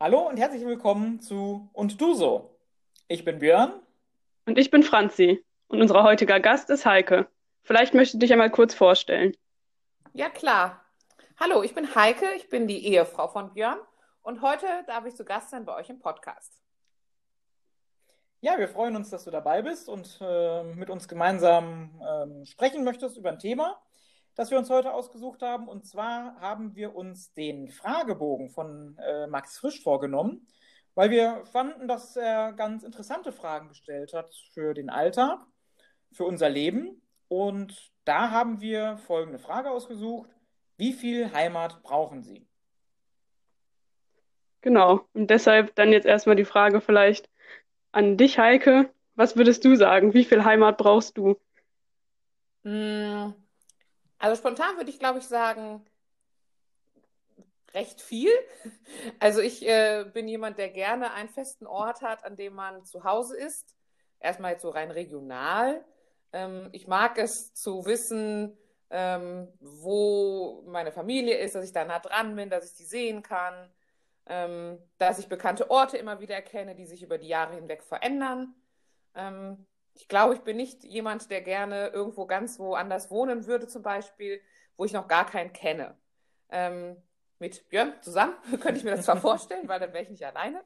Hallo und herzlich willkommen zu Und du so. Ich bin Björn. Und ich bin Franzi. Und unser heutiger Gast ist Heike. Vielleicht möchtest du dich einmal kurz vorstellen. Ja, klar. Hallo, ich bin Heike, ich bin die Ehefrau von Björn und heute darf ich zu Gast sein bei euch im Podcast. Ja, wir freuen uns, dass du dabei bist und äh, mit uns gemeinsam äh, sprechen möchtest über ein Thema, das wir uns heute ausgesucht haben. Und zwar haben wir uns den Fragebogen von äh, Max Frisch vorgenommen, weil wir fanden, dass er ganz interessante Fragen gestellt hat für den Alltag, für unser Leben. Und da haben wir folgende Frage ausgesucht. Wie viel Heimat brauchen Sie? Genau. Und deshalb dann jetzt erstmal die Frage vielleicht an dich, Heike. Was würdest du sagen? Wie viel Heimat brauchst du? Hm, also spontan würde ich, glaube ich, sagen, recht viel. Also ich äh, bin jemand, der gerne einen festen Ort hat, an dem man zu Hause ist. Erstmal jetzt so rein regional. Ähm, ich mag es zu wissen, ähm, wo meine Familie ist, dass ich da nah dran bin, dass ich die sehen kann, ähm, dass ich bekannte Orte immer wieder erkenne, die sich über die Jahre hinweg verändern. Ich glaube, ich bin nicht jemand, der gerne irgendwo ganz woanders wohnen würde, zum Beispiel, wo ich noch gar keinen kenne. Ähm, mit Björn zusammen könnte ich mir das zwar vorstellen, weil dann wäre ich nicht alleine.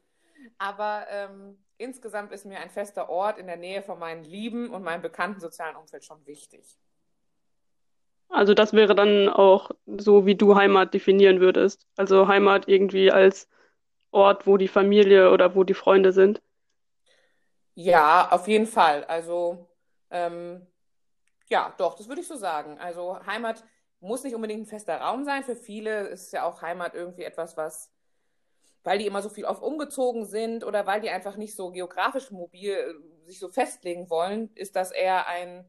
Aber ähm, insgesamt ist mir ein fester Ort in der Nähe von meinen Lieben und meinem bekannten sozialen Umfeld schon wichtig. Also das wäre dann auch so, wie du Heimat definieren würdest. Also Heimat irgendwie als Ort, wo die Familie oder wo die Freunde sind. Ja, auf jeden Fall. Also, ähm, ja, doch, das würde ich so sagen. Also, Heimat muss nicht unbedingt ein fester Raum sein. Für viele ist ja auch Heimat irgendwie etwas, was, weil die immer so viel oft umgezogen sind oder weil die einfach nicht so geografisch mobil äh, sich so festlegen wollen, ist das eher ein,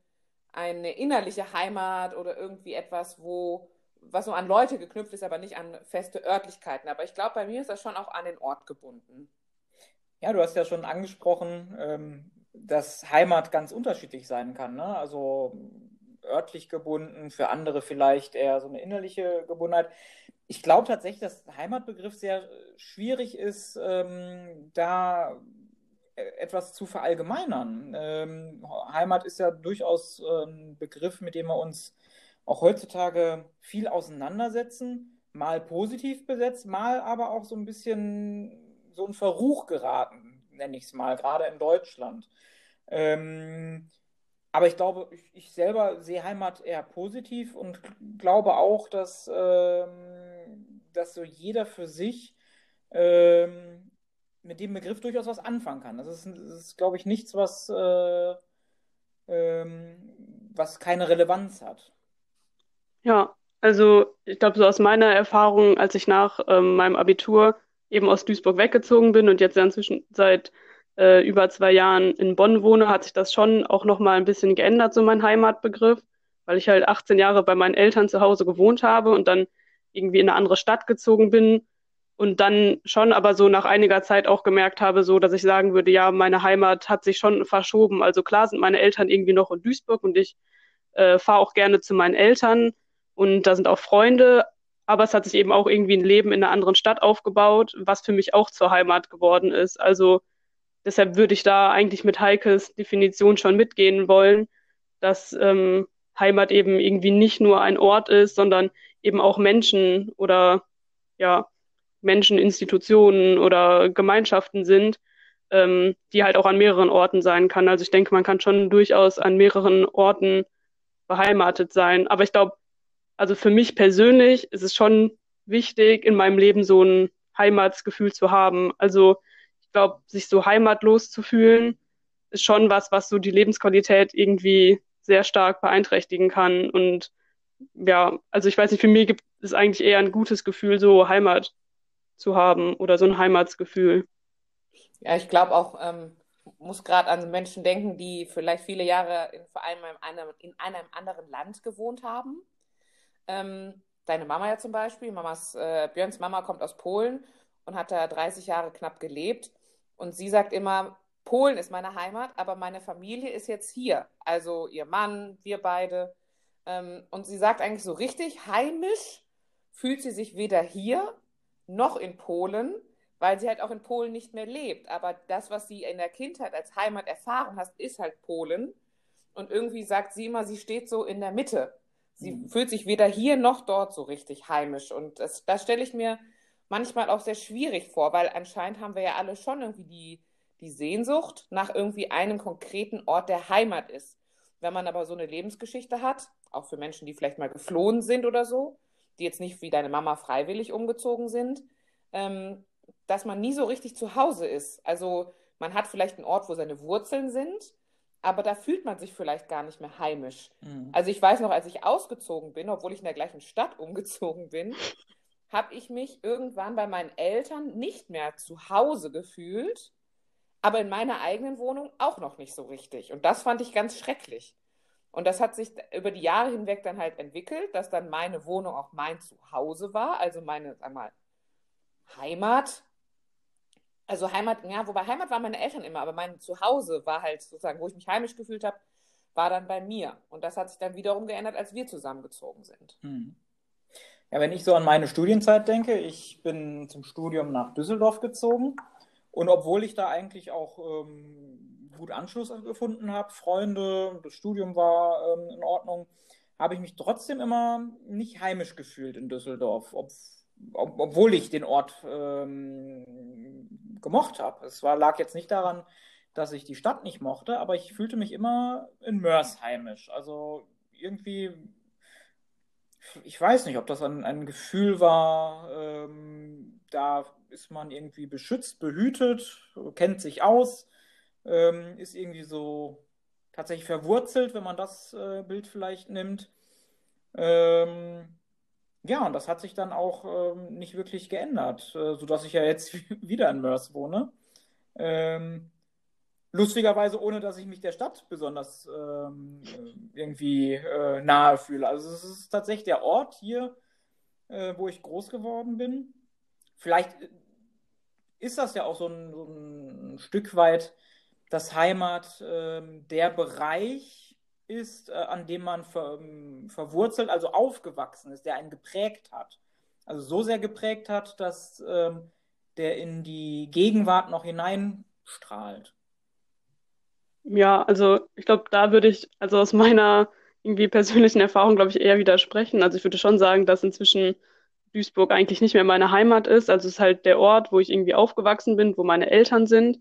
eine innerliche Heimat oder irgendwie etwas, wo, was so an Leute geknüpft ist, aber nicht an feste Örtlichkeiten. Aber ich glaube, bei mir ist das schon auch an den Ort gebunden. Ja, du hast ja schon angesprochen, ähm, dass Heimat ganz unterschiedlich sein kann. Ne? Also örtlich gebunden, für andere vielleicht eher so eine innerliche Gebundenheit. Ich glaube tatsächlich, dass Heimatbegriff sehr schwierig ist, ähm, da etwas zu verallgemeinern. Ähm, Heimat ist ja durchaus ein Begriff, mit dem wir uns auch heutzutage viel auseinandersetzen, mal positiv besetzt, mal aber auch so ein bisschen so ein Verruch geraten, nenne ich es mal, gerade in Deutschland. Ähm, aber ich glaube, ich, ich, selber sehe Heimat eher positiv und glaube auch, dass, ähm, dass so jeder für sich ähm, mit dem Begriff durchaus was anfangen kann. Das ist, das ist glaube ich, nichts, was, äh, ähm, was keine Relevanz hat. Ja, also ich glaube, so aus meiner Erfahrung, als ich nach ähm, meinem Abitur eben aus Duisburg weggezogen bin und jetzt inzwischen seit äh, über zwei Jahren in Bonn wohne, hat sich das schon auch nochmal ein bisschen geändert, so mein Heimatbegriff, weil ich halt 18 Jahre bei meinen Eltern zu Hause gewohnt habe und dann irgendwie in eine andere Stadt gezogen bin und dann schon aber so nach einiger Zeit auch gemerkt habe, so dass ich sagen würde, ja, meine Heimat hat sich schon verschoben. Also klar sind meine Eltern irgendwie noch in Duisburg und ich äh, fahre auch gerne zu meinen Eltern und da sind auch Freunde, aber es hat sich eben auch irgendwie ein Leben in einer anderen Stadt aufgebaut, was für mich auch zur Heimat geworden ist. Also deshalb würde ich da eigentlich mit Heikes Definition schon mitgehen wollen, dass ähm, Heimat eben irgendwie nicht nur ein Ort ist, sondern eben auch Menschen oder ja, Menschen, Institutionen oder Gemeinschaften sind, ähm, die halt auch an mehreren Orten sein kann. Also ich denke, man kann schon durchaus an mehreren Orten beheimatet sein. Aber ich glaube, also für mich persönlich ist es schon wichtig, in meinem Leben so ein Heimatsgefühl zu haben. Also ich glaube, sich so heimatlos zu fühlen, ist schon was, was so die Lebensqualität irgendwie sehr stark beeinträchtigen kann. Und ja, also ich weiß nicht, für mich gibt es eigentlich eher ein gutes Gefühl, so Heimat zu haben oder so ein Heimatsgefühl. Ja, ich glaube auch, ähm, muss gerade an Menschen denken, die vielleicht viele Jahre in, vor allem in einem, in einem anderen Land gewohnt haben ähm, deine Mama ja zum Beispiel, Mamas, äh, Björns Mama kommt aus Polen und hat da 30 Jahre knapp gelebt. Und sie sagt immer, Polen ist meine Heimat, aber meine Familie ist jetzt hier. Also ihr Mann, wir beide. Ähm, und sie sagt eigentlich so richtig, heimisch fühlt sie sich weder hier noch in Polen, weil sie halt auch in Polen nicht mehr lebt. Aber das, was sie in der Kindheit als Heimat erfahren hat, ist halt Polen. Und irgendwie sagt sie immer, sie steht so in der Mitte. Sie mhm. fühlt sich weder hier noch dort so richtig heimisch. Und das, das stelle ich mir manchmal auch sehr schwierig vor, weil anscheinend haben wir ja alle schon irgendwie die, die Sehnsucht nach irgendwie einem konkreten Ort der Heimat ist. Wenn man aber so eine Lebensgeschichte hat, auch für Menschen, die vielleicht mal geflohen sind oder so, die jetzt nicht wie deine Mama freiwillig umgezogen sind, ähm, dass man nie so richtig zu Hause ist. Also man hat vielleicht einen Ort, wo seine Wurzeln sind, aber da fühlt man sich vielleicht gar nicht mehr heimisch. Mhm. Also ich weiß noch, als ich ausgezogen bin, obwohl ich in der gleichen Stadt umgezogen bin, habe ich mich irgendwann bei meinen Eltern nicht mehr zu Hause gefühlt, aber in meiner eigenen Wohnung auch noch nicht so richtig. Und das fand ich ganz schrecklich. Und das hat sich über die Jahre hinweg dann halt entwickelt, dass dann meine Wohnung auch mein Zuhause war, also meine, sag mal, Heimat. Also Heimat, ja, wobei Heimat waren meine Eltern immer, aber mein Zuhause war halt sozusagen, wo ich mich heimisch gefühlt habe, war dann bei mir. Und das hat sich dann wiederum geändert, als wir zusammengezogen sind. Hm. Ja, wenn ich so an meine Studienzeit denke, ich bin zum Studium nach Düsseldorf gezogen. Und obwohl ich da eigentlich auch ähm, gut Anschluss gefunden habe, Freunde, das Studium war ähm, in Ordnung, habe ich mich trotzdem immer nicht heimisch gefühlt in Düsseldorf. Ob, ob, obwohl ich den Ort ähm, gemocht habe. Es war, lag jetzt nicht daran, dass ich die Stadt nicht mochte, aber ich fühlte mich immer in Mörs heimisch. Also irgendwie, ich weiß nicht, ob das ein, ein Gefühl war, ähm, da ist man irgendwie beschützt, behütet, kennt sich aus, ähm, ist irgendwie so tatsächlich verwurzelt, wenn man das äh, Bild vielleicht nimmt. Ähm, ja, und das hat sich dann auch ähm, nicht wirklich geändert, äh, sodass ich ja jetzt wieder in Mörs wohne. Ähm, lustigerweise, ohne dass ich mich der Stadt besonders ähm, irgendwie äh, nahe fühle. Also es ist tatsächlich der Ort hier, äh, wo ich groß geworden bin. Vielleicht ist das ja auch so ein, so ein Stück weit das Heimat, ähm, der Bereich, ist, äh, an dem man ver, ähm, verwurzelt, also aufgewachsen ist, der einen geprägt hat. Also so sehr geprägt hat, dass ähm, der in die Gegenwart noch hineinstrahlt. Ja, also ich glaube, da würde ich, also aus meiner irgendwie persönlichen Erfahrung, glaube ich, eher widersprechen. Also ich würde schon sagen, dass inzwischen Duisburg eigentlich nicht mehr meine Heimat ist. Also es ist halt der Ort, wo ich irgendwie aufgewachsen bin, wo meine Eltern sind.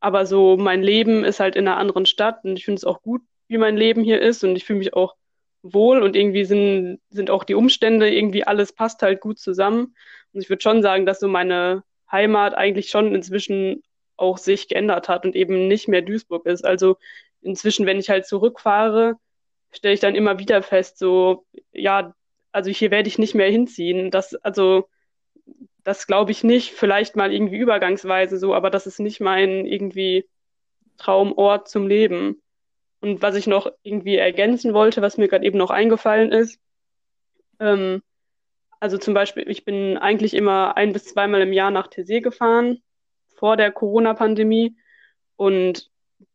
Aber so mein Leben ist halt in einer anderen Stadt und ich finde es auch gut, wie mein Leben hier ist und ich fühle mich auch wohl und irgendwie sind, sind auch die Umstände, irgendwie alles passt halt gut zusammen. Und ich würde schon sagen, dass so meine Heimat eigentlich schon inzwischen auch sich geändert hat und eben nicht mehr Duisburg ist. Also inzwischen, wenn ich halt zurückfahre, stelle ich dann immer wieder fest, so, ja, also hier werde ich nicht mehr hinziehen. Das, also, das glaube ich nicht. Vielleicht mal irgendwie übergangsweise so, aber das ist nicht mein irgendwie Traumort zum Leben. Und was ich noch irgendwie ergänzen wollte, was mir gerade eben noch eingefallen ist, ähm, also zum Beispiel, ich bin eigentlich immer ein bis zweimal im Jahr nach Tessé gefahren, vor der Corona-Pandemie. Und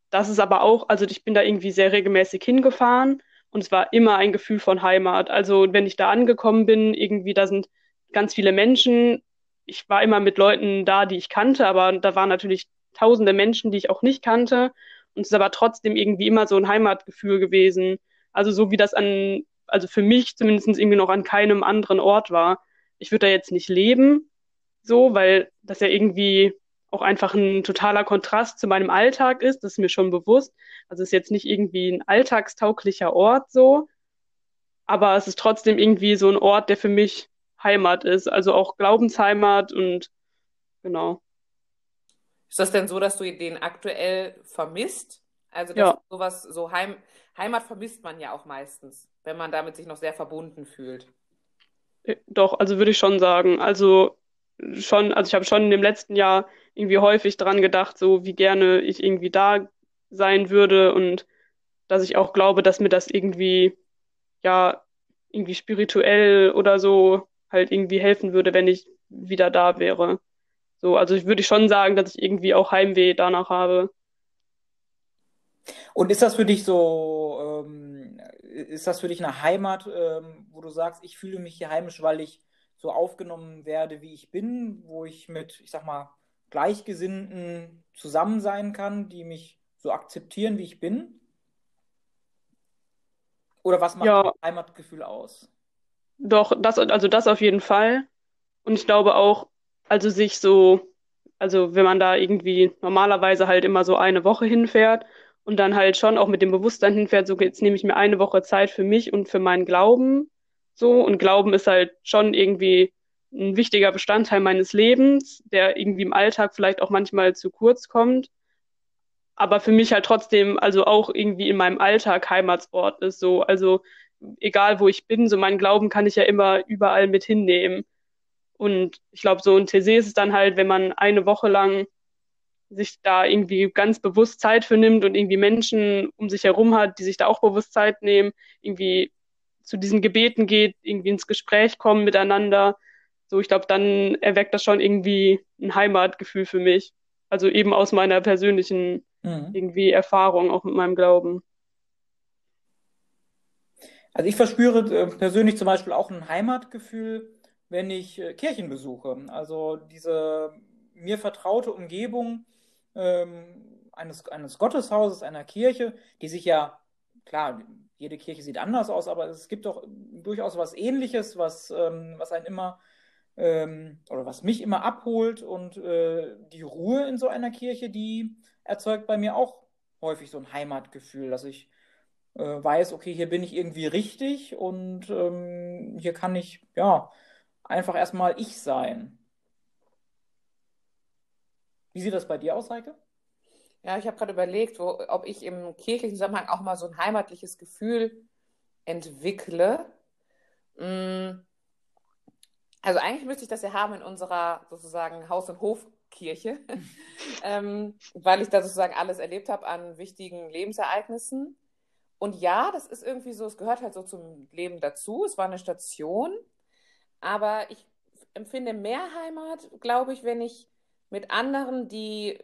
das ist aber auch, also ich bin da irgendwie sehr regelmäßig hingefahren und es war immer ein Gefühl von Heimat. Also wenn ich da angekommen bin, irgendwie, da sind ganz viele Menschen. Ich war immer mit Leuten da, die ich kannte, aber da waren natürlich tausende Menschen, die ich auch nicht kannte. Und es ist aber trotzdem irgendwie immer so ein Heimatgefühl gewesen. Also so wie das an, also für mich zumindest irgendwie noch an keinem anderen Ort war. Ich würde da jetzt nicht leben, so, weil das ja irgendwie auch einfach ein totaler Kontrast zu meinem Alltag ist, das ist mir schon bewusst. Also es ist jetzt nicht irgendwie ein alltagstauglicher Ort so, aber es ist trotzdem irgendwie so ein Ort, der für mich Heimat ist, also auch Glaubensheimat und genau. Ist das denn so, dass du den aktuell vermisst? Also ja. sowas, so Heim, Heimat vermisst man ja auch meistens, wenn man damit sich noch sehr verbunden fühlt. Äh, doch, also würde ich schon sagen. Also schon, also ich habe schon in dem letzten Jahr irgendwie häufig dran gedacht, so wie gerne ich irgendwie da sein würde und dass ich auch glaube, dass mir das irgendwie, ja, irgendwie spirituell oder so halt irgendwie helfen würde, wenn ich wieder da wäre. So, also ich würde schon sagen, dass ich irgendwie auch Heimweh danach habe. Und ist das für dich so, ähm, ist das für dich eine Heimat, ähm, wo du sagst, ich fühle mich hier heimisch, weil ich so aufgenommen werde, wie ich bin, wo ich mit, ich sag mal, Gleichgesinnten zusammen sein kann, die mich so akzeptieren, wie ich bin? Oder was macht Ja, das Heimatgefühl aus? doch, das, also das auf jeden Fall. Und ich glaube auch, also sich so, also wenn man da irgendwie normalerweise halt immer so eine Woche hinfährt und dann halt schon auch mit dem Bewusstsein hinfährt, so jetzt nehme ich mir eine Woche Zeit für mich und für meinen Glauben, so. Und Glauben ist halt schon irgendwie ein wichtiger Bestandteil meines Lebens, der irgendwie im Alltag vielleicht auch manchmal zu kurz kommt, aber für mich halt trotzdem, also auch irgendwie in meinem Alltag Heimatsort ist, so. Also egal wo ich bin, so meinen Glauben kann ich ja immer überall mit hinnehmen. Und ich glaube, so ein TC ist es dann halt, wenn man eine Woche lang sich da irgendwie ganz bewusst Zeit für nimmt und irgendwie Menschen um sich herum hat, die sich da auch bewusst Zeit nehmen, irgendwie zu diesen Gebeten geht, irgendwie ins Gespräch kommen miteinander. So, ich glaube, dann erweckt das schon irgendwie ein Heimatgefühl für mich. Also eben aus meiner persönlichen Mhm. irgendwie Erfahrung, auch mit meinem Glauben. Also ich verspüre äh, persönlich zum Beispiel auch ein Heimatgefühl, wenn ich äh, Kirchen besuche. Also diese mir vertraute Umgebung ähm, eines, eines Gotteshauses, einer Kirche, die sich ja, klar, jede Kirche sieht anders aus, aber es gibt doch durchaus was Ähnliches, was, ähm, was einen immer ähm, oder was mich immer abholt und äh, die Ruhe in so einer Kirche, die erzeugt bei mir auch häufig so ein Heimatgefühl, dass ich äh, weiß, okay, hier bin ich irgendwie richtig und ähm, hier kann ich, ja, einfach erstmal ich sein. Wie sieht das bei dir aus, Heike? Ja, ich habe gerade überlegt, wo, ob ich im kirchlichen Zusammenhang auch mal so ein heimatliches Gefühl entwickle. Mm, Also eigentlich müsste ich das ja haben in unserer sozusagen Haus- und Hofkirche, ähm, weil ich da sozusagen alles erlebt habe an wichtigen Lebensereignissen. Und ja, das ist irgendwie so, es gehört halt so zum Leben dazu. Es war eine Station, aber ich empfinde mehr Heimat, glaube ich, wenn ich mit anderen, die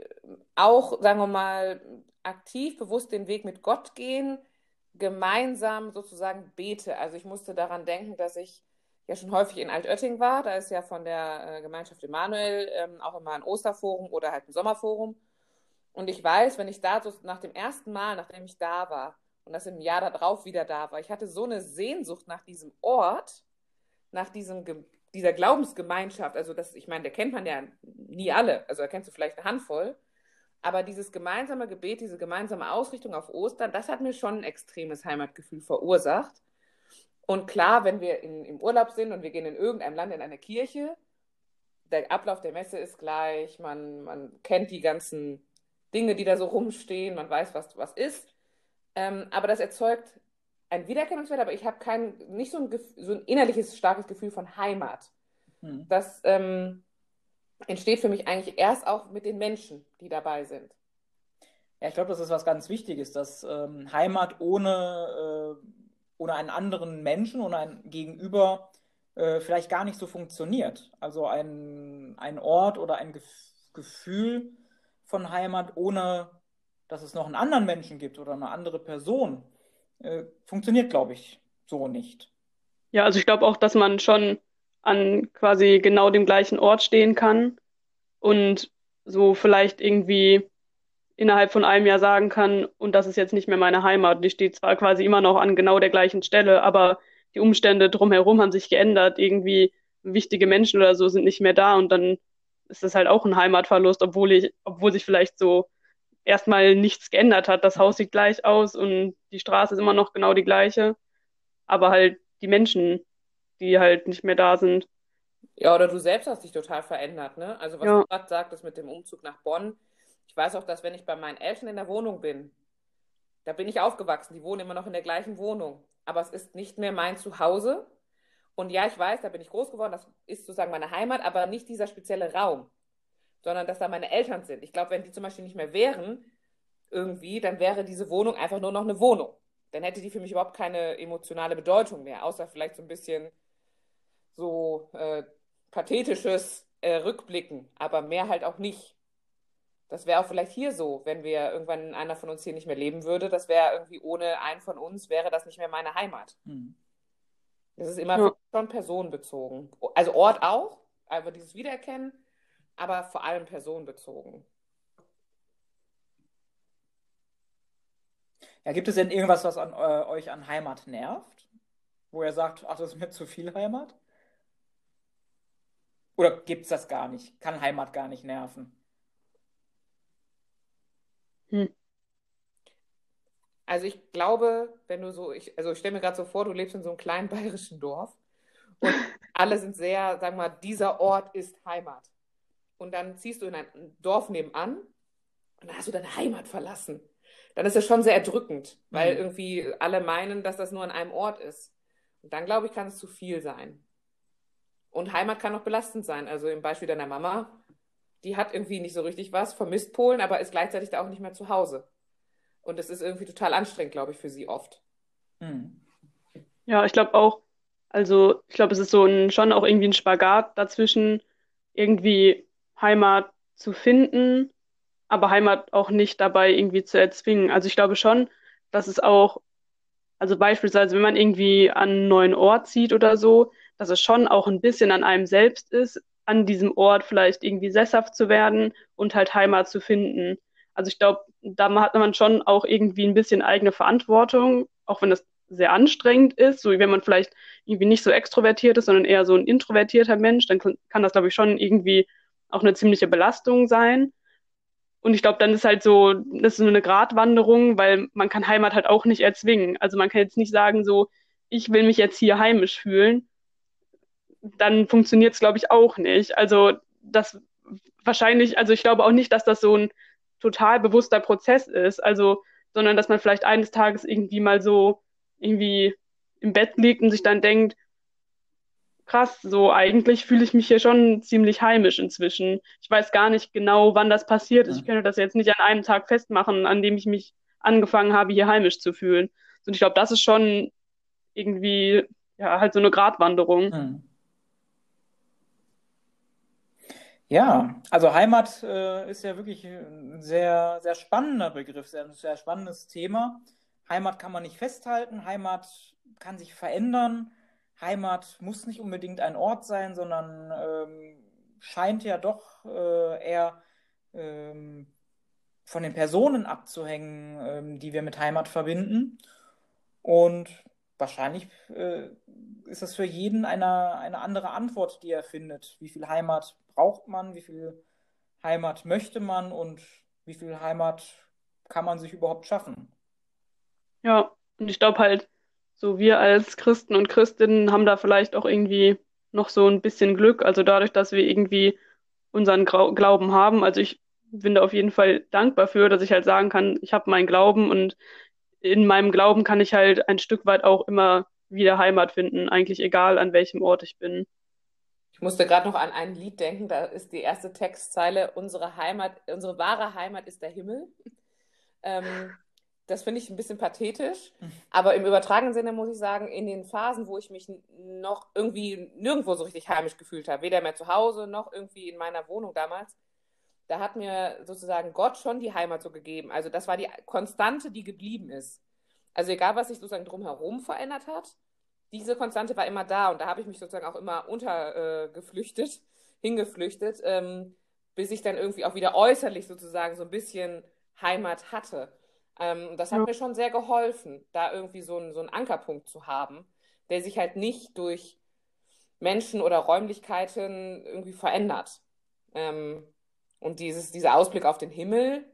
auch, sagen wir mal, aktiv, bewusst den Weg mit Gott gehen, gemeinsam sozusagen bete. Also ich musste daran denken, dass ich ja schon häufig in Altötting war. Da ist ja von der äh, Gemeinschaft Emanuel ähm, auch immer ein Osterforum oder halt ein Sommerforum. Und ich weiß, wenn ich da so nach dem ersten Mal, nachdem ich da war und das im Jahr darauf wieder da war, ich hatte so eine Sehnsucht nach diesem Ort, nach diesem, dieser Glaubensgemeinschaft. Also das, ich meine, der kennt man ja nie alle. Also da kennst du vielleicht eine Handvoll. Aber dieses gemeinsame Gebet, diese gemeinsame Ausrichtung auf Ostern, das hat mir schon ein extremes Heimatgefühl verursacht. Und klar, wenn wir in, im Urlaub sind und wir gehen in irgendeinem Land in eine Kirche, der Ablauf der Messe ist gleich, man, man kennt die ganzen Dinge, die da so rumstehen, man weiß, was was ist. Ähm, aber das erzeugt ein Wiedererkennungswert, aber ich habe kein, nicht so ein, so ein innerliches starkes Gefühl von Heimat. Hm. Das ähm, entsteht für mich eigentlich erst auch mit den Menschen, die dabei sind. Ja, ich glaube, das ist was ganz Wichtiges, dass ähm, Heimat ohne, äh, ohne einen anderen Menschen, ohne ein Gegenüber äh, vielleicht gar nicht so funktioniert. Also ein, ein Ort oder ein Gef Gefühl von Heimat, ohne dass es noch einen anderen Menschen gibt oder eine andere Person, äh, funktioniert, glaube ich, so nicht. Ja, also ich glaube auch, dass man schon an quasi genau dem gleichen Ort stehen kann und so vielleicht irgendwie innerhalb von einem Jahr sagen kann, und das ist jetzt nicht mehr meine Heimat. Die steht zwar quasi immer noch an genau der gleichen Stelle, aber die Umstände drumherum haben sich geändert. Irgendwie wichtige Menschen oder so sind nicht mehr da und dann ist das halt auch ein Heimatverlust, obwohl ich, obwohl sich vielleicht so erstmal nichts geändert hat. Das Haus sieht gleich aus und die Straße ist immer noch genau die gleiche, aber halt die Menschen, die halt nicht mehr da sind. Ja, oder du selbst hast dich total verändert, ne? Also was du Ja, gerade sagtest mit dem Umzug nach Bonn. Ich weiß auch, dass wenn ich bei meinen Eltern in der Wohnung bin, da bin ich aufgewachsen, die wohnen immer noch in der gleichen Wohnung, aber es ist nicht mehr mein Zuhause. Und ja, ich weiß, da bin ich groß geworden, das ist sozusagen meine Heimat, aber nicht dieser spezielle Raum, sondern dass da meine Eltern sind. Ich glaube, wenn die zum Beispiel nicht mehr wären, irgendwie, dann wäre diese Wohnung einfach nur noch eine Wohnung. Dann hätte die für mich überhaupt keine emotionale Bedeutung mehr, außer vielleicht so ein bisschen so äh, pathetisches äh, Rückblicken, aber mehr halt auch nicht. Das wäre auch vielleicht hier so, wenn wir irgendwann einer von uns hier nicht mehr leben würde. Das wäre irgendwie ohne einen von uns, wäre das nicht mehr meine Heimat. Hm. Das ist immer ja. schon personenbezogen. Also Ort auch, einfach dieses Wiedererkennen, aber vor allem personenbezogen. Ja, gibt es denn irgendwas, was an, äh, euch an Heimat nervt? Wo ihr sagt, ach, das ist mir zu viel Heimat? Oder gibt es das gar nicht? Kann Heimat gar nicht nerven? Hm. Also ich glaube, wenn du so, ich, also ich stelle mir gerade so vor, du lebst in so einem kleinen bayerischen Dorf und alle sind sehr, sagen wir mal, dieser Ort ist Heimat. Und dann ziehst du in ein Dorf nebenan und dann hast du deine Heimat verlassen. Dann ist es schon sehr erdrückend, weil mhm. irgendwie alle meinen, dass das nur an einem Ort ist. Und dann, glaube ich, kann es zu viel sein. Und Heimat kann auch belastend sein. Also im Beispiel deiner Mama, die hat irgendwie nicht so richtig was, vermisst Polen, aber ist gleichzeitig da auch nicht mehr zu Hause. Und das ist irgendwie total anstrengend, glaube ich, für sie oft. Hm. Ja, ich glaube auch, also ich glaube, es ist so ein, schon auch irgendwie ein Spagat dazwischen, irgendwie Heimat zu finden, aber Heimat auch nicht dabei irgendwie zu erzwingen. Also ich glaube schon, dass es auch, also beispielsweise, wenn man irgendwie an einen neuen Ort zieht oder so, dass es schon auch ein bisschen an einem selbst ist, an diesem Ort vielleicht irgendwie sesshaft zu werden und halt Heimat zu finden. Also ich glaube, da hat man schon auch irgendwie ein bisschen eigene Verantwortung, auch wenn das sehr anstrengend ist, so wie wenn man vielleicht irgendwie nicht so extrovertiert ist, sondern eher so ein introvertierter Mensch, dann kann das, glaube ich, schon irgendwie auch eine ziemliche Belastung sein. Und ich glaube, dann ist halt so, das ist so eine Gratwanderung, weil man kann Heimat halt auch nicht erzwingen. Also man kann jetzt nicht sagen, so, ich will mich jetzt hier heimisch fühlen, dann funktioniert es, glaube ich, auch nicht. Also das wahrscheinlich, also ich glaube auch nicht, dass das so ein total bewusster Prozess ist, also, sondern dass man vielleicht eines Tages irgendwie mal so irgendwie im Bett liegt und sich dann denkt, krass, so eigentlich fühle ich mich hier schon ziemlich heimisch inzwischen. Ich weiß gar nicht genau, wann das passiert ist. Ich könnte das jetzt nicht an einem Tag festmachen, an dem ich mich angefangen habe, hier heimisch zu fühlen. Und ich glaube, das ist schon irgendwie ja halt so eine Gratwanderung. Ja, also Heimat äh, ist ja wirklich ein sehr, sehr spannender Begriff, sehr, ein sehr spannendes Thema. Heimat kann man nicht festhalten, Heimat kann sich verändern. Heimat muss nicht unbedingt ein Ort sein, sondern ähm, scheint ja doch äh, eher ähm, von den Personen abzuhängen, ähm, die wir mit Heimat verbinden. Und wahrscheinlich äh, ist das für jeden eine, eine andere Antwort, die er findet. Wie viel Heimat braucht man, wie viel Heimat möchte man und wie viel Heimat kann man sich überhaupt schaffen. Ja, und ich glaube halt, so wir als Christen und Christinnen haben da vielleicht auch irgendwie noch so ein bisschen Glück. Also dadurch, dass wir irgendwie unseren Glauben haben. Also ich bin da auf jeden Fall dankbar für, dass ich halt sagen kann, ich habe meinen Glauben und in meinem Glauben kann ich halt ein Stück weit auch immer wieder Heimat finden, eigentlich egal an welchem Ort ich bin. Ich musste gerade noch an ein Lied denken, da ist die erste Textzeile, unsere Heimat, unsere wahre Heimat ist der Himmel. Ähm, das finde ich ein bisschen pathetisch, aber im übertragenen Sinne muss ich sagen, in den Phasen, wo ich mich noch irgendwie nirgendwo so richtig heimisch gefühlt habe, weder mehr zu Hause noch irgendwie in meiner Wohnung damals, da hat mir sozusagen Gott schon die Heimat so gegeben. Also das war die Konstante, die geblieben ist. Also egal, was sich sozusagen drumherum verändert hat, diese Konstante war immer da und da habe ich mich sozusagen auch immer untergeflüchtet, äh, hingeflüchtet, ähm, bis ich dann irgendwie auch wieder äußerlich sozusagen so ein bisschen Heimat hatte. Ähm, das hat ja. mir schon sehr geholfen, da irgendwie so, ein, so einen Ankerpunkt zu haben, der sich halt nicht durch Menschen oder Räumlichkeiten irgendwie verändert. Ähm, und dieses, dieser Ausblick auf den Himmel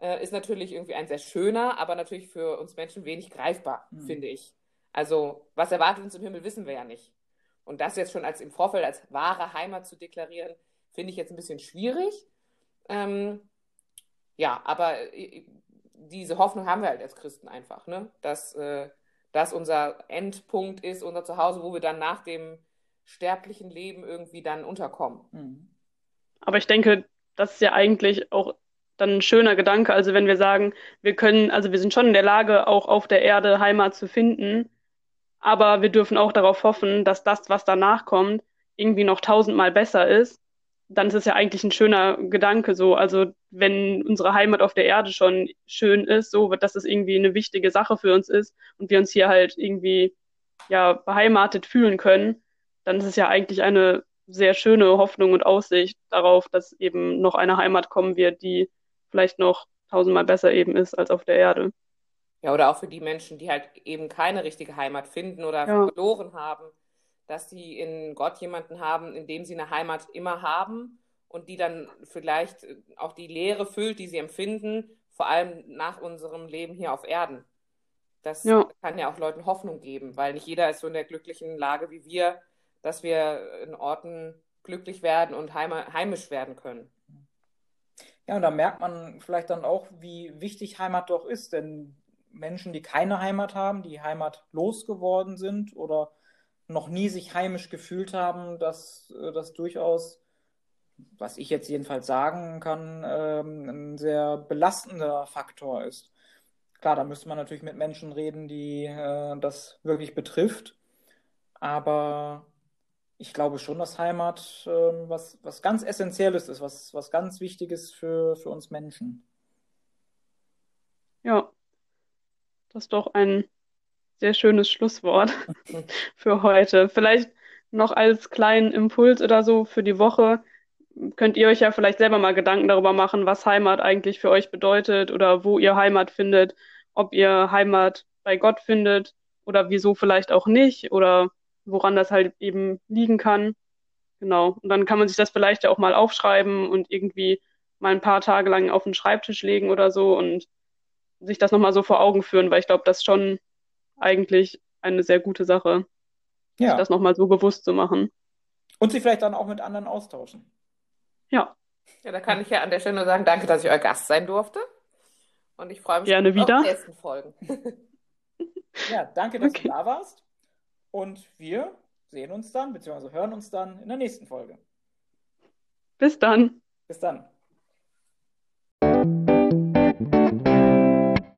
äh, ist natürlich irgendwie ein sehr schöner, aber natürlich für uns Menschen wenig greifbar, mhm. finde ich. Also, was erwartet uns im Himmel, wissen wir ja nicht. Und das jetzt schon als im Vorfeld als wahre Heimat zu deklarieren, finde ich jetzt ein bisschen schwierig. Ähm, ja, aber äh, diese Hoffnung haben wir halt als Christen einfach, ne? dass äh, das unser Endpunkt ist, unser Zuhause, wo wir dann nach dem sterblichen Leben irgendwie dann unterkommen. Mhm. Aber ich denke, das ist ja eigentlich auch dann ein schöner Gedanke. Also wenn wir sagen, wir können, also wir sind schon in der Lage, auch auf der Erde Heimat zu finden, aber wir dürfen auch darauf hoffen, dass das, was danach kommt, irgendwie noch tausendmal besser ist. Dann ist es ja eigentlich ein schöner Gedanke so. Also wenn unsere Heimat auf der Erde schon schön ist, so dass es irgendwie eine wichtige Sache für uns ist und wir uns hier halt irgendwie ja beheimatet fühlen können, dann ist es ja eigentlich eine sehr schöne Hoffnung und Aussicht darauf, dass eben noch eine Heimat kommen wird, die vielleicht noch tausendmal besser eben ist als auf der Erde. Ja, oder auch für die Menschen, die halt eben keine richtige Heimat finden oder ja. verloren haben, dass sie in Gott jemanden haben, in dem sie eine Heimat immer haben und die dann vielleicht auch die Leere füllt, die sie empfinden, vor allem nach unserem Leben hier auf Erden. Das ja. kann ja auch Leuten Hoffnung geben, weil nicht jeder ist so in der glücklichen Lage wie wir, dass wir in Orten glücklich werden und heimisch werden können. Ja, und da merkt man vielleicht dann auch, wie wichtig Heimat doch ist, denn Menschen, die keine Heimat haben, die heimatlos geworden sind oder noch nie sich heimisch gefühlt haben, dass das durchaus, was ich jetzt jedenfalls sagen kann, ähm, ein sehr belastender Faktor ist. Klar, da müsste man natürlich mit Menschen reden, die äh, das wirklich betrifft. Aber ich glaube schon, dass Heimat äh, was, was ganz Essentielles ist, was, was ganz Wichtiges für, für uns Menschen. Ja, das ist doch ein sehr schönes Schlusswort für heute. Vielleicht noch als kleinen Impuls oder so für die Woche könnt ihr euch ja vielleicht selber mal Gedanken darüber machen, was Heimat eigentlich für euch bedeutet oder wo ihr Heimat findet, ob ihr Heimat bei Gott findet oder wieso vielleicht auch nicht oder woran das halt eben liegen kann. Genau. Und dann kann man sich das vielleicht ja auch mal aufschreiben und irgendwie mal ein paar Tage lang auf den Schreibtisch legen oder so und sich das nochmal so vor Augen führen, weil ich glaube, das schon eigentlich eine sehr gute Sache, ja. sich das nochmal so bewusst zu machen. Und sich vielleicht dann auch mit anderen austauschen. Ja. Ja, da kann ich ja an der Stelle nur sagen, danke, dass ich euer Gast sein durfte. Und ich freue mich Gerne wieder. auf die nächsten Folgen. ja, danke, dass okay. du da warst. Und wir sehen uns dann, beziehungsweise hören uns dann in der nächsten Folge. Bis dann. Bis dann.